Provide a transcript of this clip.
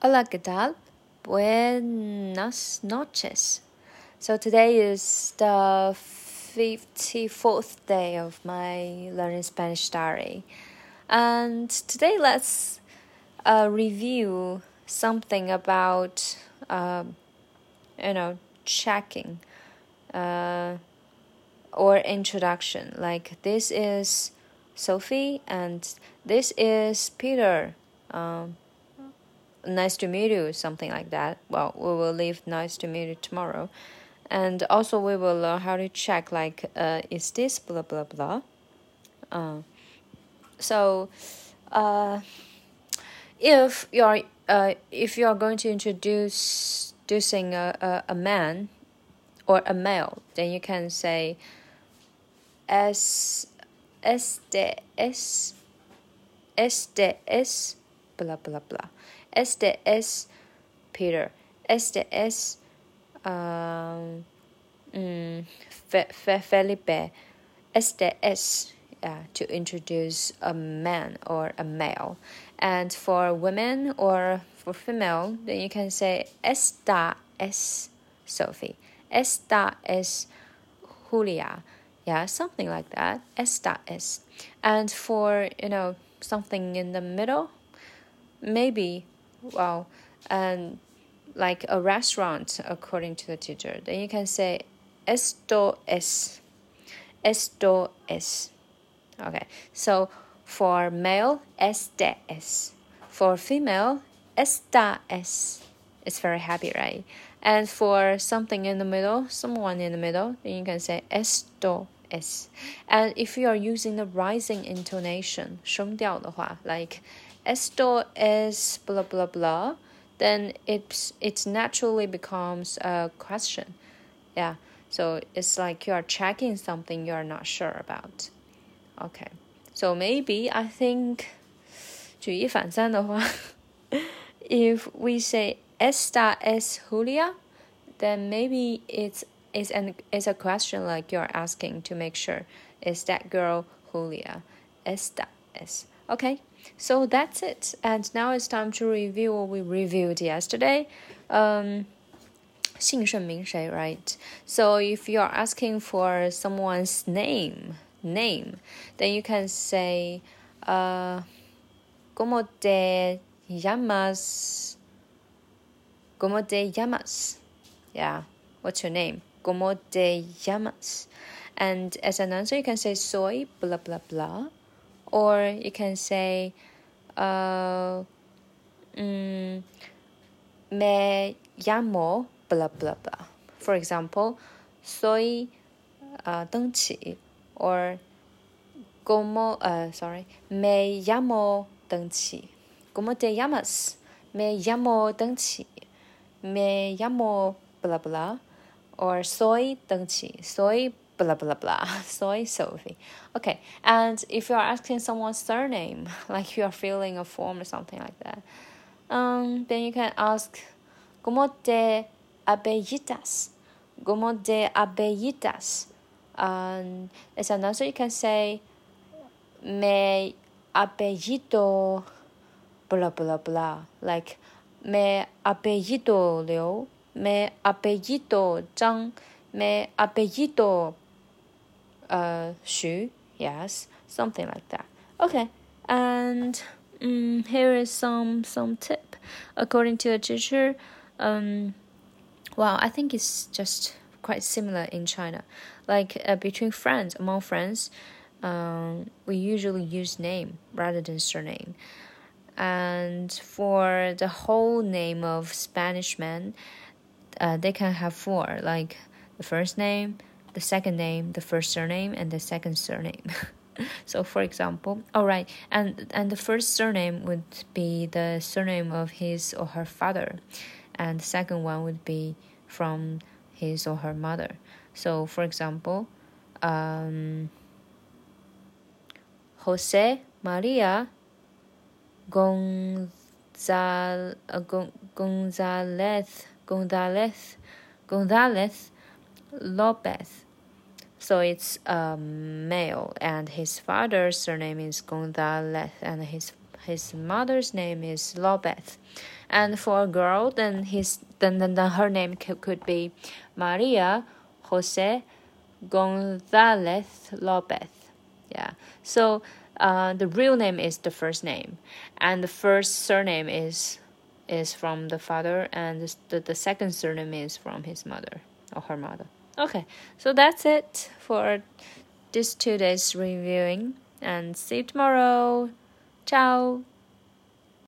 Hola, ¿qué tal? Buenas noches. So today is the 54th day of my learning Spanish diary. And today let's uh, review something about, um, you know, checking uh, or introduction. Like this is Sophie and this is Peter. Um, nice to meet you, something like that. Well, we will leave nice to meet you tomorrow. And also, we will learn how to check, like, uh, is this blah blah blah? Uh, so, uh, if you're uh, if you are going to introduce introducing a, a, a man or a male, then you can say es este es este es blah blah blah. Este es Peter. Este es um, mm, Fe, Fe, Felipe. Este es uh, to introduce a man or a male. And for women or for female, then you can say Esta es Sophie. Esta es Julia. Yeah, something like that. Esta es. And for, you know, something in the middle, maybe well, and like a restaurant according to the teacher, then you can say esto es. Esto es. Okay, so for male, este es. For female, esta es. It's very happy, right? And for something in the middle, someone in the middle, then you can say esto es. And if you are using the rising intonation, 声调的话, like esto es blah blah blah, then it's it naturally becomes a question. Yeah. So it's like you are checking something you are not sure about. Okay. So maybe I think 举一反三的话 if we say esta es Julia, then maybe it's it's an it's a question like you're asking to make sure is that girl Julia? Esta es. Okay. So that's it. And now it's time to review what we reviewed yesterday. Um, 姓甚名谁, right? So if you're asking for someone's name, name, then you can say, uh, ¿Cómo te llamas? ¿Cómo te llamas? Yeah, what's your name? ¿Cómo te llamas? And as an answer, you can say soy blah blah blah or you can say, uh, mm, me llamo blah blah blah. For example, soy uh, or como uh, sorry, me llamo Deng Qi. ¿Cómo te llamas? Me llamo Deng Qi. Me llamo blah blah. Or soy Deng. Soy blah blah blah. Soy Sophie. Okay, and if you are asking someone's surname, like you are filling a form or something like that, um, then you can ask, ¿Cómo te apellidas? ¿Cómo te apellidas? And as an answer, you can say, Me apellido blah blah blah. Like, me apellido Liu, me apellido Zhang, me apellido uh, Xu, yes, something like that. Okay, and um, here is some some tip. According to a teacher, um, well, I think it's just quite similar in China. Like uh, between friends, among friends, um, we usually use name rather than surname. And for the whole name of Spanish man, uh, they can have four, like the first name, the second name, the first surname, and the second surname. so, for example, all right, and and the first surname would be the surname of his or her father, and the second one would be from his or her mother. So, for example, um, Jose Maria Gonzal, uh, Gonzalez Gonzalez Gonzalez Lopez so it's a male, and his father's surname is Gonzalez, and his his mother's name is Lopez. And for a girl, then his then then, then her name could, could be Maria Jose Gonzalez Lopez. Yeah. So uh, the real name is the first name, and the first surname is is from the father, and the, the second surname is from his mother or her mother. Okay, so that's it for this two days reviewing, and see you tomorrow. Ciao.